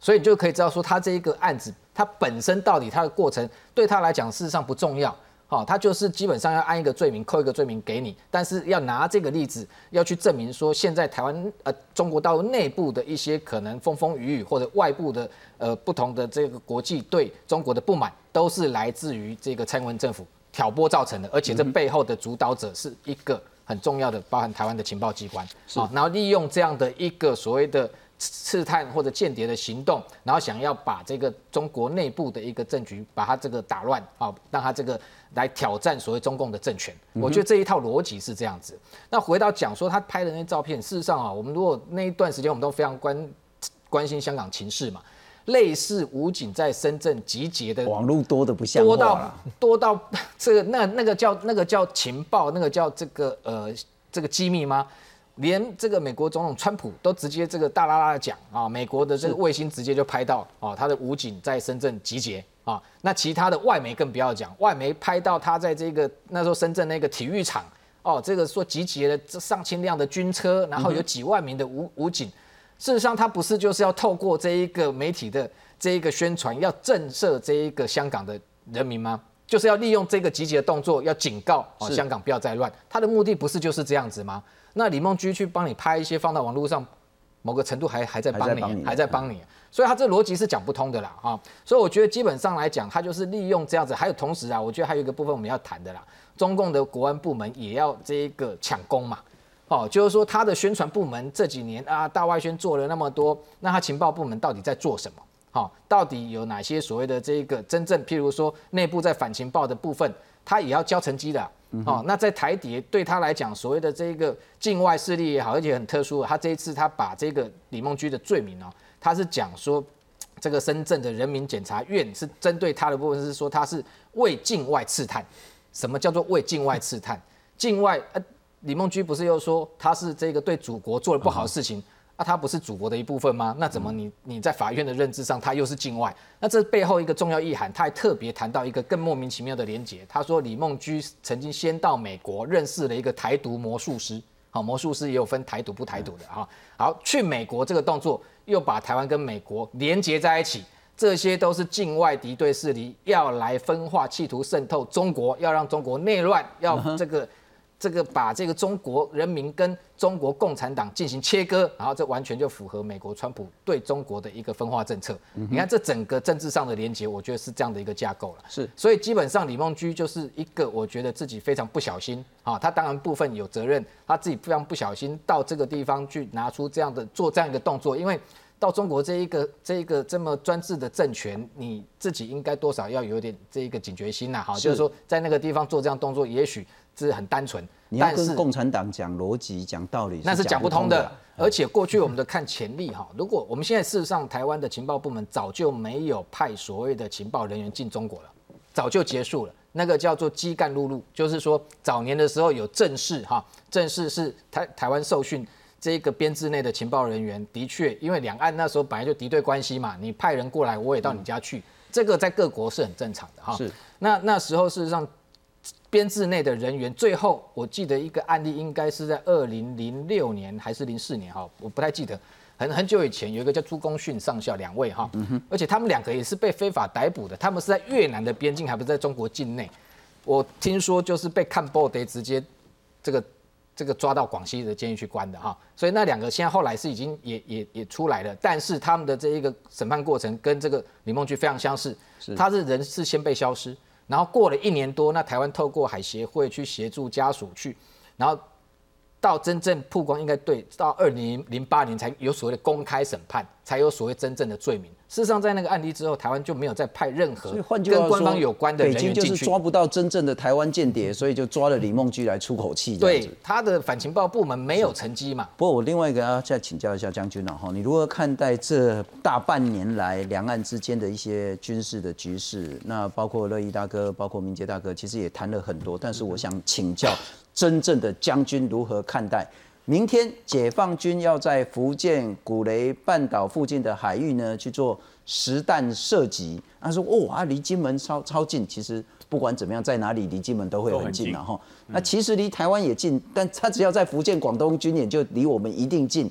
所以你就可以知道说他这一个案子，它本身到底它的过程对他来讲事实上不重要。好，他就是基本上要按一个罪名扣一个罪名给你，但是要拿这个例子要去证明说，现在台湾呃中国大陆内部的一些可能风风雨雨，或者外部的呃不同的这个国际对中国的不满，都是来自于这个蔡英文政府挑拨造成的，而且这背后的主导者是一个很重要的，包含台湾的情报机关，好，然后利用这样的一个所谓的。刺探或者间谍的行动，然后想要把这个中国内部的一个政局，把它这个打乱啊，让他这个来挑战所谓中共的政权。我觉得这一套逻辑是这样子。那回到讲说他拍的那些照片，事实上啊，我们如果那一段时间我们都非常关关心香港情势嘛，类似武警在深圳集结的网络多的不像多到多到这个那那个叫那个叫情报，那个叫这个呃这个机密吗？连这个美国总统川普都直接这个大啦啦的讲啊，美国的这个卫星直接就拍到啊，他的武警在深圳集结啊，那其他的外媒更不要讲，外媒拍到他在这个那时候深圳那个体育场哦，这个说集结了这上千辆的军车，然后有几万名的武武警，事实上他不是就是要透过这一个媒体的这一个宣传，要震慑这一个香港的人民吗？就是要利用这个集结的动作，要警告哦香港不要再乱，他的目的不是就是这样子吗？那李梦居去帮你拍一些放到网络上，某个程度还还在帮你，还在帮你，所以他这逻辑是讲不通的啦啊！所以我觉得基本上来讲，他就是利用这样子。还有同时啊，我觉得还有一个部分我们要谈的啦，中共的国安部门也要这一个抢功嘛，哦，就是说他的宣传部门这几年啊大外宣做了那么多，那他情报部门到底在做什么？好，到底有哪些所谓的这个真正，譬如说内部在反情报的部分，他也要交成绩的。哦，那在台底对他来讲，所谓的这个境外势力也好，而且很特殊。他这一次他把这个李梦居的罪名哦，他是讲说，这个深圳的人民检察院是针对他的部分是说他是为境外刺探。什么叫做为境外刺探？境外呃，李梦居不是又说他是这个对祖国做了不好的事情？那他不是祖国的一部分吗？那怎么你你在法院的认知上，他又是境外？那这背后一个重要意涵，他还特别谈到一个更莫名其妙的连结。他说李梦居曾经先到美国认识了一个台独魔术师，好，魔术师也有分台独不台独的哈。好，去美国这个动作又把台湾跟美国连结在一起，这些都是境外敌对势力要来分化，企图渗透中国，要让中国内乱，要这个。这个把这个中国人民跟中国共产党进行切割，然后这完全就符合美国川普对中国的一个分化政策。你看这整个政治上的连接，我觉得是这样的一个架构了。是，所以基本上李梦居就是一个，我觉得自己非常不小心啊，他当然部分有责任，他自己非常不小心到这个地方去拿出这样的做这样一个动作，因为到中国这一个这一个这么专制的政权，你自己应该多少要有点这一个警觉心呐，哈，就是说在那个地方做这样动作，也许。是很单纯，你要跟共产党讲逻辑、讲道理，那是讲不通的。而且过去我们的看潜力哈，如果我们现在事实上台湾的情报部门早就没有派所谓的情报人员进中国了，早就结束了。那个叫做基干路路，就是说早年的时候有正式哈，正式是台台湾受训这个编制内的情报人员，的确因为两岸那时候本来就敌对关系嘛，你派人过来，我也到你家去，这个在各国是很正常的哈。是，那那时候事实上。编制内的人员，最后我记得一个案例，应该是在二零零六年还是零四年哈，我不太记得，很很久以前有一个叫朱公训上校两位哈，而且他们两个也是被非法逮捕的，他们是在越南的边境，还不是在中国境内。我听说就是被看报得直接这个这个抓到广西的监狱去关的哈，所以那两个现在后来是已经也也也出来了，但是他们的这一个审判过程跟这个李梦菊非常相似，他是人是先被消失，然后过了一年多，那台湾透过海协会去协助家属去，然后到真正曝光，应该对到二零零八年才有所谓的公开审判，才有所谓真正的罪名。事实上，在那个案例之后，台湾就没有再派任何跟官方有关的人员进去。就是抓不到真正的台湾间谍，所以就抓了李梦居来出口气。对，他的反情报部门没有成绩嘛。不过我另外一个要再请教一下将军了哈，你如何看待这大半年来两岸之间的一些军事的局势？那包括乐意大哥，包括明杰大哥，其实也谈了很多。但是我想请教真正的将军如何看待？明天解放军要在福建古雷半岛附近的海域呢去做实弹射击。他说：“哦啊，离金门超超近。其实不管怎么样，在哪里离金门都会很近了哈。那其实离台湾也近，但他只要在福建、广东军演就离我们一定近。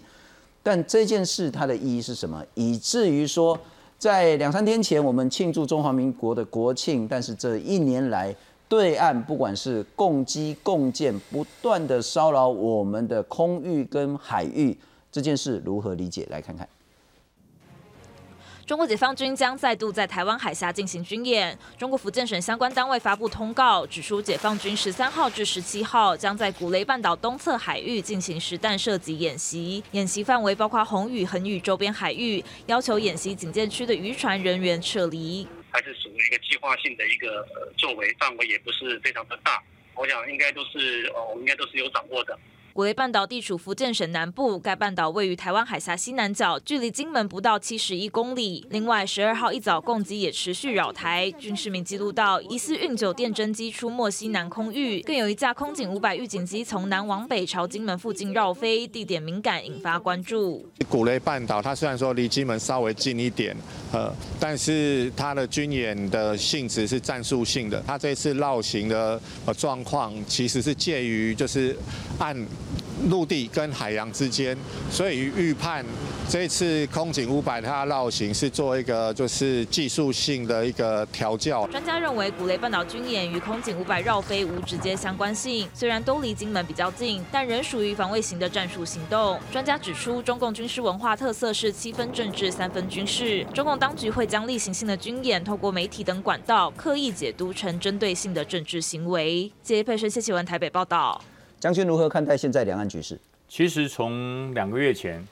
但这件事它的意义是什么？以至于说，在两三天前我们庆祝中华民国的国庆，但是这一年来。”对岸不管是共机共建，不断的骚扰我们的空域跟海域，这件事如何理解？来看看。中国解放军将再度在台湾海峡进行军演。中国福建省相关单位发布通告，指出解放军十三号至十七号将在古雷半岛东侧海域进行实弹射击演习，演习范围包括红屿、横屿周边海域，要求演习警戒区的渔船人员撤离。还是属于一个计划性的一个呃作为，范围也不是非常的大，我想应该都是哦，我们应该都是有掌握的。古雷半岛地处福建省南部，该半岛位于台湾海峡西南角，距离金门不到七十一公里。另外，十二号一早，共机也持续扰台，军事民记录到疑似运九电侦机出没西南空域，更有一架空警五百预警机从南往北朝金门附近绕飞，地点敏感，引发关注。古雷半岛它虽然说离金门稍微近一点，呃，但是它的军演的性质是战术性的，它这次绕行的呃状况其实是介于就是按。陆地跟海洋之间，所以预判这次空警五百它绕行是做一个就是技术性的一个调教。专家认为，古雷半岛军演与空警五百绕飞无直接相关性，虽然都离金门比较近，但仍属于防卫型的战术行动。专家指出，中共军事文化特色是七分政治三分军事，中共当局会将例行性的军演透过媒体等管道刻意解读成针对性的政治行为。接佩生谢启文台北报道。将军如何看待现在两岸局势？其实从两个月前，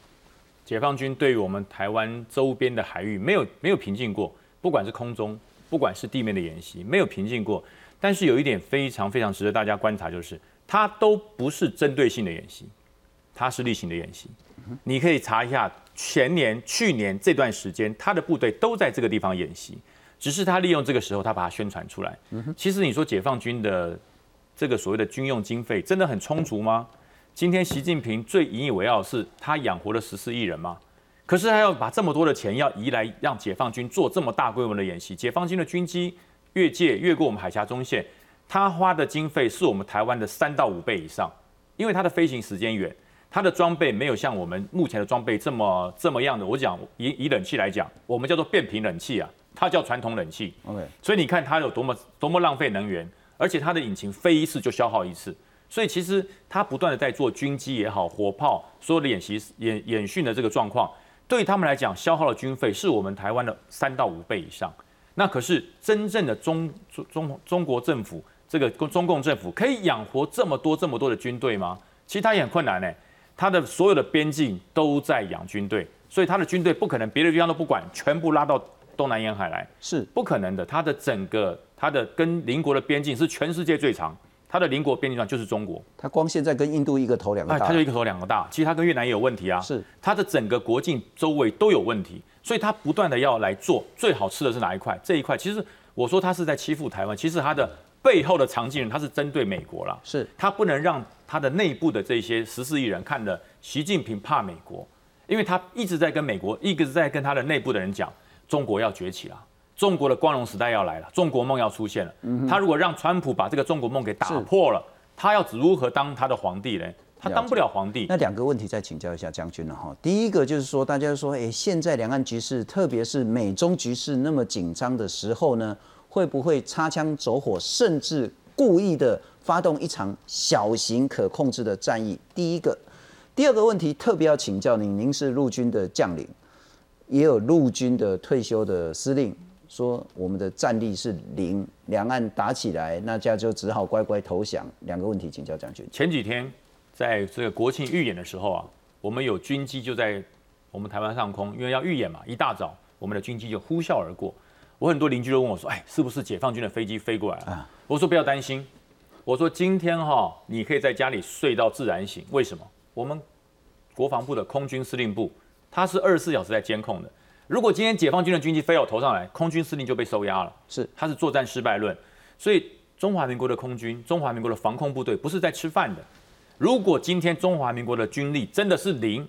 解放军对于我们台湾周边的海域没有没有平静过，不管是空中，不管是地面的演习，没有平静过。但是有一点非常非常值得大家观察，就是它都不是针对性的演习，它是例行的演习。你可以查一下前年、去年这段时间，他的部队都在这个地方演习，只是他利用这个时候，他把它宣传出来。其实你说解放军的。这个所谓的军用经费真的很充足吗？今天习近平最引以为傲是他养活了十四亿人吗？可是他要把这么多的钱要移来让解放军做这么大规模的演习，解放军的军机越界越过我们海峡中线，他花的经费是我们台湾的三到五倍以上，因为它的飞行时间远，它的装备没有像我们目前的装备这么这么样的。我讲以以冷气来讲，我们叫做变频冷气啊，它叫传统冷气。OK，所以你看它有多么多么浪费能源。而且它的引擎飞一次就消耗一次，所以其实它不断的在做军机也好，火炮所有的演习演演训的这个状况，对他们来讲消耗的军费是我们台湾的三到五倍以上。那可是真正的中中中国政府这个中共政府可以养活这么多这么多的军队吗？其实它也很困难呢。它的所有的边境都在养军队，所以它的军队不可能别的地方都不管，全部拉到东南沿海来，是不可能的。它的整个。它的跟邻国的边境是全世界最长，它的邻国边境上就是中国。它光现在跟印度一个头两个大，它就一个头两个大。其实它跟越南也有问题啊，是它的整个国境周围都有问题，所以它不断的要来做最好吃的是哪一块？这一块其实我说它是在欺负台湾，其实它的背后的常进人他是针对美国了，是他不能让他的内部的这些十四亿人看的习近平怕美国，因为他一直在跟美国，一直在跟他的内部的人讲，中国要崛起了。中国的光荣时代要来了，中国梦要出现了。他如果让川普把这个中国梦给打破了，他要如何当他的皇帝呢？他当不了皇帝。那两个问题再请教一下将军了哈。第一个就是说，大家说，哎，现在两岸局势，特别是美中局势那么紧张的时候呢，会不会擦枪走火，甚至故意的发动一场小型可控制的战役？第一个，第二个问题特别要请教您，您是陆军的将领，也有陆军的退休的司令，说我们的战力是零，两岸打起来，那家就只好乖乖投降。两个问题请教将军。前几天在这个国庆预演的时候啊，我们有军机就在我们台湾上空，因为要预演嘛，一大早我们的军机就呼啸而过。我很多邻居都问我说：“哎，是不是解放军的飞机飞过来了？”我说：“不要担心。”我说：“今天哈，你可以在家里睡到自然醒。为什么？我们国防部的空军司令部，它是二十四小时在监控的。如果今天解放军的军机飞到我头上来，空军司令就被收押了。是，他是作战失败论。所以中华民国的空军、中华民国的防空部队不是在吃饭的。如果今天中华民国的军力真的是零，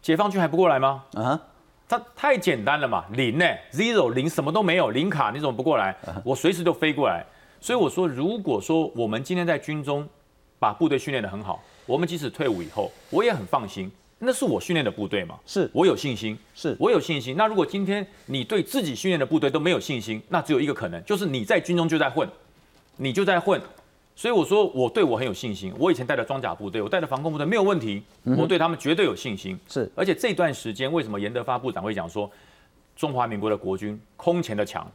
解放军还不过来吗？啊？它太简单了嘛，零呢，zero 零什么都没有，零卡你怎么不过来？我随时都飞过来。所以我说，如果说我们今天在军中把部队训练得很好，我们即使退伍以后，我也很放心，那是我训练的部队嘛，是我有信心，是我有信心。那如果今天你对自己训练的部队都没有信心，那只有一个可能，就是你在军中就在混，你就在混。所以我说，我对我很有信心。我以前带的装甲部队，我带的防空部队没有问题，我对他们绝对有信心。是，而且这段时间，为什么严德发部长会讲说，中华民国的国军空前的强？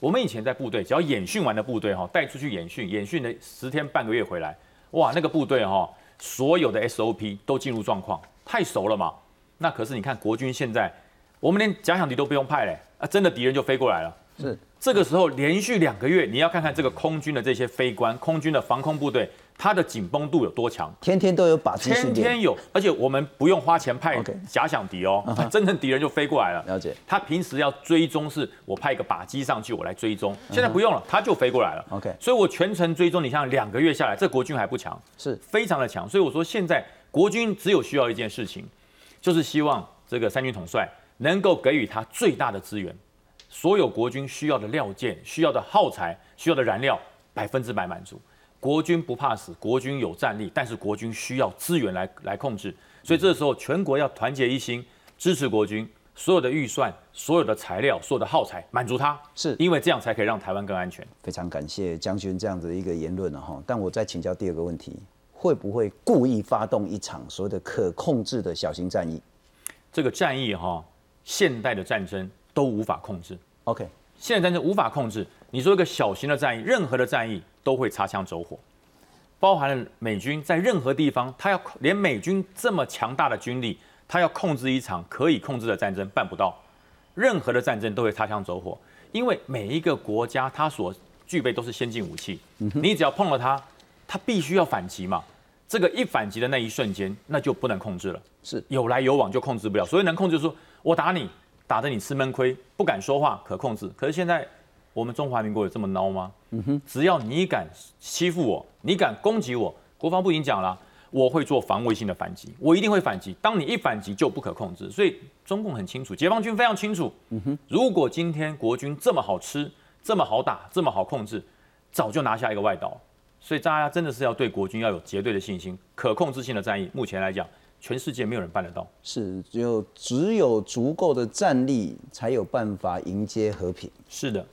我们以前在部队，只要演训完的部队哈，带出去演训，演训的十天半个月回来，哇，那个部队哈，所有的 SOP 都进入状况，太熟了嘛。那可是你看国军现在，我们连假想敌都不用派嘞，啊，真的敌人就飞过来了。是。这个时候连续两个月，你要看看这个空军的这些飞官，空军的防空部队，它的紧绷度有多强？天天都有靶机天天有，而且我们不用花钱派假想敌哦，真正敌人就飞过来了。了解。他平时要追踪，是我派一个靶机上去，我来追踪。现在不用了，他就飞过来了。OK。所以我全程追踪，你像两个月下来，这国军还不强，是非常的强。所以我说现在国军只有需要一件事情，就是希望这个三军统帅能够给予他最大的资源。所有国军需要的料件、需要的耗材、需要的燃料，百分之百满足。国军不怕死，国军有战力，但是国军需要资源来来控制。所以这时候全国要团结一心，支持国军。所有的预算、所有的材料、所有的耗材，满足他，是因为这样才可以让台湾更安全。非常感谢将军这样子的一个言论了哈。但我再请教第二个问题，会不会故意发动一场所谓的可控制的小型战役？这个战役哈，现代的战争。都无法控制。OK，现代战争无法控制。你说一个小型的战役，任何的战役都会擦枪走火，包含了美军在任何地方，他要连美军这么强大的军力，他要控制一场可以控制的战争办不到。任何的战争都会擦枪走火，因为每一个国家它所具备都是先进武器，你只要碰了它，它必须要反击嘛。这个一反击的那一瞬间，那就不能控制了。是有来有往就控制不了，所以能控制说，我打你。打得你吃闷亏，不敢说话，可控制。可是现在我们中华民国有这么孬吗？嗯哼，只要你敢欺负我，你敢攻击我，国防部已经讲了，我会做防卫性的反击，我一定会反击。当你一反击就不可控制，所以中共很清楚，解放军非常清楚。嗯哼，如果今天国军这么好吃，这么好打，这么好控制，早就拿下一个外岛。所以大家真的是要对国军要有绝对的信心，可控制性的战役，目前来讲。全世界没有人办得到，是只有只有足够的战力，才有办法迎接和平。是的，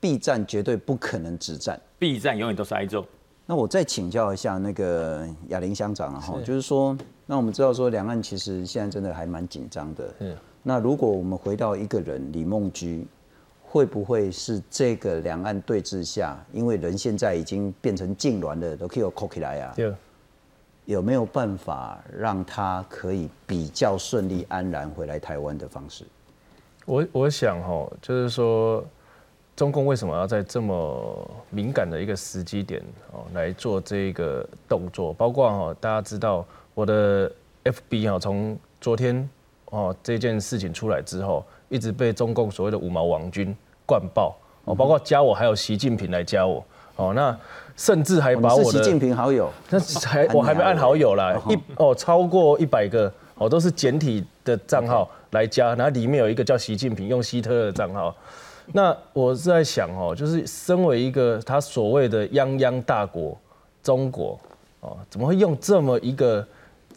避战绝对不可能止战，避战永远都是挨揍。那我再请教一下那个亚林乡长啊哈，就是说，那我们知道说两岸其实现在真的还蛮紧张的。嗯，那如果我们回到一个人李梦居，会不会是这个两岸对峙下，因为人现在已经变成痉挛了，都可以有扣起来啊？对。有没有办法让他可以比较顺利安然回来台湾的方式？我我想哈，就是说，中共为什么要在这么敏感的一个时机点哦来做这个动作？包括哈，大家知道我的 FB 哈，从昨天哦这件事情出来之后，一直被中共所谓的五毛王军灌爆哦，包括加我还有习近平来加我哦，那。甚至还把我的习近平好友，那还 我还没按好友。啦，一哦超过一百个哦都是简体的账号来加，然后里面有一个叫习近平用希特勒的账号，那我是在想哦，就是身为一个他所谓的泱泱大国中国哦，怎么会用这么一个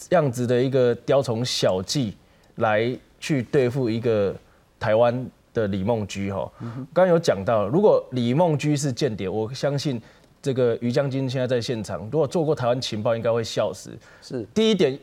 样子的一个雕虫小技来去对付一个台湾的李梦居哈？刚刚有讲到，如果李梦居是间谍，我相信。这个于将军现在在现场，如果做过台湾情报，应该会笑死。是第一点，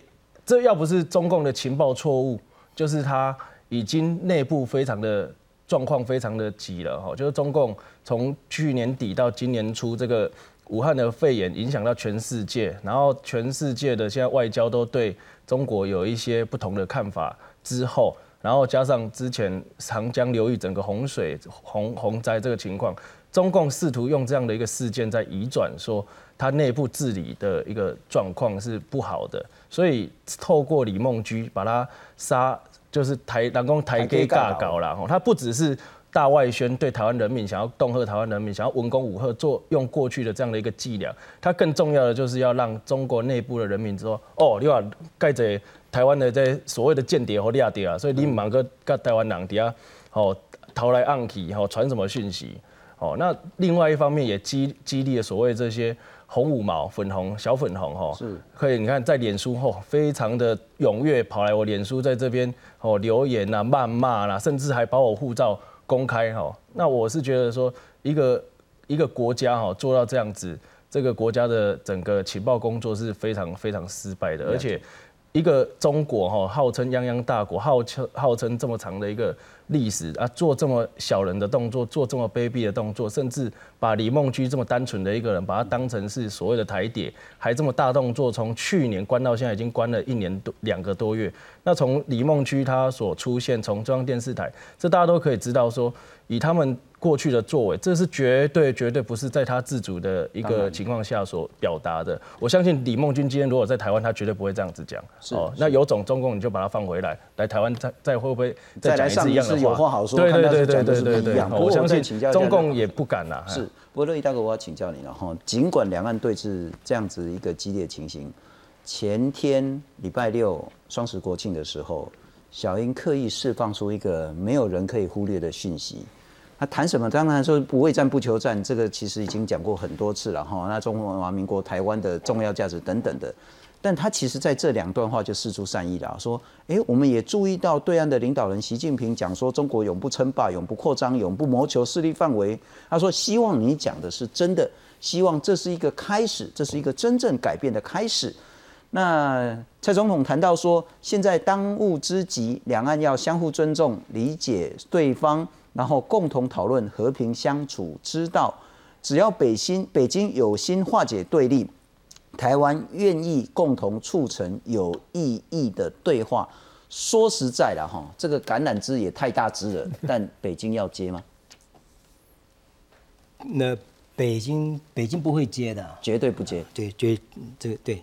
这要不是中共的情报错误，就是他已经内部非常的状况非常的急了哈。就是中共从去年底到今年初，这个武汉的肺炎影响到全世界，然后全世界的现在外交都对中国有一些不同的看法之后。然后加上之前长江流域整个洪水洪洪灾这个情况，中共试图用这样的一个事件在移转，说它内部治理的一个状况是不好的，所以透过李梦居把他杀，就是台南宫台给尬搞了，他不只是大外宣对台湾人民想要恫吓台湾人民，想要文攻武吓，做用过去的这样的一个伎俩，他更重要的就是要让中国内部的人民说，哦，你把盖着。台湾的这所谓的间谍和掠谍啊，所以你唔忙个跟台湾人底下哦逃来暗去吼传什么讯息哦？那另外一方面也激激励了所谓这些红五毛粉红小粉红哈，是可以你看在脸书后非常的踊跃跑来我脸书在这边哦留言呐、谩骂啦，甚至还把我护照公开哈。那我是觉得说一个一个国家哈做到这样子，这个国家的整个情报工作是非常非常失败的，而且。一个中国哈，号称泱泱大国，号称号称这么长的一个历史啊，做这么小人的动作，做这么卑鄙的动作，甚至把李梦居这么单纯的一个人，把他当成是所谓的台谍，还这么大动作，从去年关到现在已经关了一年多两个多月。那从李梦居他所出现，从中央电视台，这大家都可以知道说，以他们。过去的作为，这是绝对绝对不是在他自主的一个情况下所表达的。我相信李梦君今天如果在台湾，他绝对不会这样子讲。哦，那有种中共你就把他放回来，来台湾再再会不会再讲一次一样的话？有话好说，对对对对对对对。我相信中共也不敢呐。是，不过乐意大哥，我要请教你了哈。尽管两岸对峙这样子一个激烈情形，前天礼拜六双十国庆的时候，小英刻意释放出一个没有人可以忽略的讯息。谈什么？当然说不畏战不求战，这个其实已经讲过很多次了哈。那中华民国台湾的重要价值等等的，但他其实在这两段话就示出善意了，说：哎，我们也注意到对岸的领导人习近平讲说，中国永不称霸、永不扩张、永不谋求势力范围。他说，希望你讲的是真的，希望这是一个开始，这是一个真正改变的开始。那蔡总统谈到说，现在当务之急，两岸要相互尊重、理解对方。然后共同讨论和平相处之道，只要北新北京有心化解对立，台湾愿意共同促成有意义的对话。说实在的哈，这个橄榄枝也太大枝了，但北京要接吗？那北京北京不会接的，绝对不接。对，绝这个对，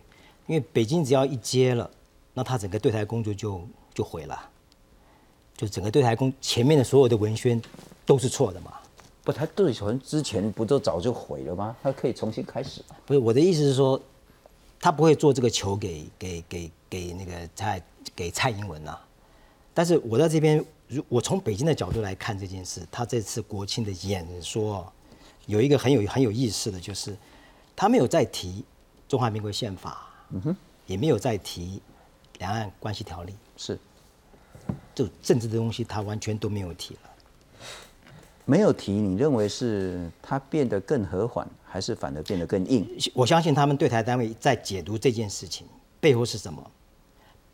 因为北京只要一接了，那他整个对台工作就就毁了。就整个对台工前面的所有的文宣都是错的嘛？不，他对台之前不都早就毁了吗？他可以重新开始。不是我的意思是说，他不会做这个球给给给给那个蔡给蔡英文呐。但是我在这边，如我从北京的角度来看这件事，他这次国庆的演说有一个很有很有意思的就是，他没有再提中华民国宪法，嗯哼，也没有再提两岸关系条例，是。就政治的东西，他完全都没有提了。没有提，你认为是他变得更和缓，还是反而变得更硬？我相信他们对台单位在解读这件事情背后是什么？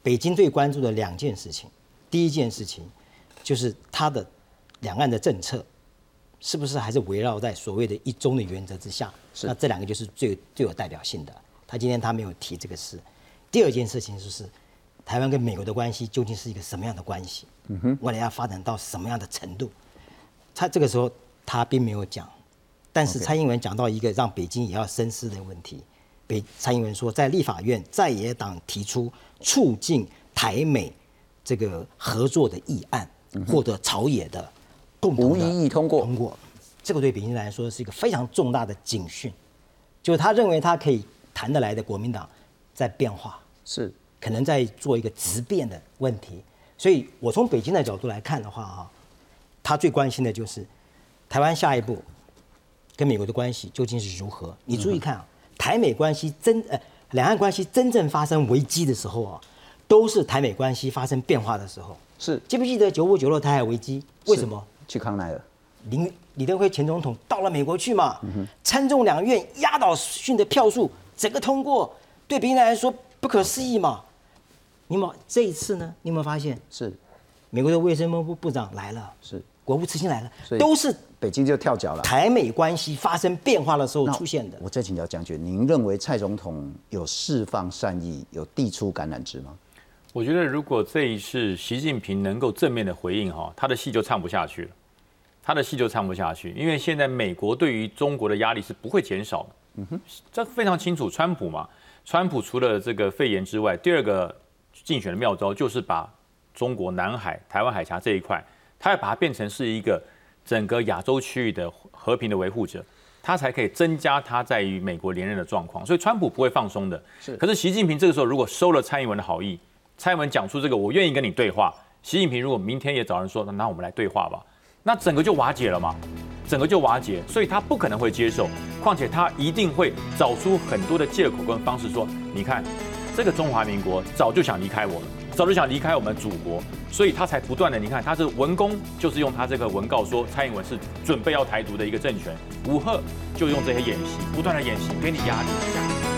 北京最关注的两件事情，第一件事情就是他的两岸的政策是不是还是围绕在所谓的一中的原则之下？那这两个就是最最有代表性的。他今天他没有提这个事。第二件事情就是。台湾跟美国的关系究竟是一个什么样的关系？嗯哼，未来要发展到什么样的程度？他这个时候他并没有讲，但是蔡英文讲到一个让北京也要深思的问题。北蔡英文说，在立法院在野党提出促进台美这个合作的议案，获得朝野的共同无异议通过。通过，这个对北京来说是一个非常重大的警讯，就是他认为他可以谈得来的国民党在变化。是。可能在做一个质变的问题，所以我从北京的角度来看的话，啊，他最关心的就是台湾下一步跟美国的关系究竟是如何。你注意看啊，台美关系真呃两岸关系真正发生危机的时候啊，都是台美关系发生变化的时候。是记不记得九五九六台海危机？为什么？去康奈尔。林李登辉前总统到了美国去嘛，参众两院压倒性的票数，整个通过，对别人来说不可思议嘛。你有这一次呢？你有没有发现是美国的卫生部部长来了，是国务次卿来了所，以都是北京就跳脚了。台美关系发生变化的时候出现的。我再请教将军，您认为蔡总统有释放善意，有递出橄榄枝吗？我觉得如果这一次习近平能够正面的回应哈，他的戏就唱不下去了，他的戏就唱不下去，因为现在美国对于中国的压力是不会减少的。嗯哼，这非常清楚。川普嘛，川普除了这个肺炎之外，第二个竞选的妙招就是把中国南海、台湾海峡这一块，他要把它变成是一个整个亚洲区域的和平的维护者，他才可以增加他在于美国连任的状况。所以川普不会放松的。是可是习近平这个时候如果收了蔡英文的好意，蔡英文讲出这个我愿意跟你对话，习近平如果明天也找人说，那那我们来对话吧，那整个就瓦解了嘛，整个就瓦解，所以他不可能会接受，况且他一定会找出很多的借口跟方式说，你看这个中华民国早就想离开我了，早就想离开我们祖国，所以他才不断的，你看他是文攻，就是用他这个文告说蔡英文是准备要台独的一个政权，武赫就用这些演习，不断的演习，给你压力。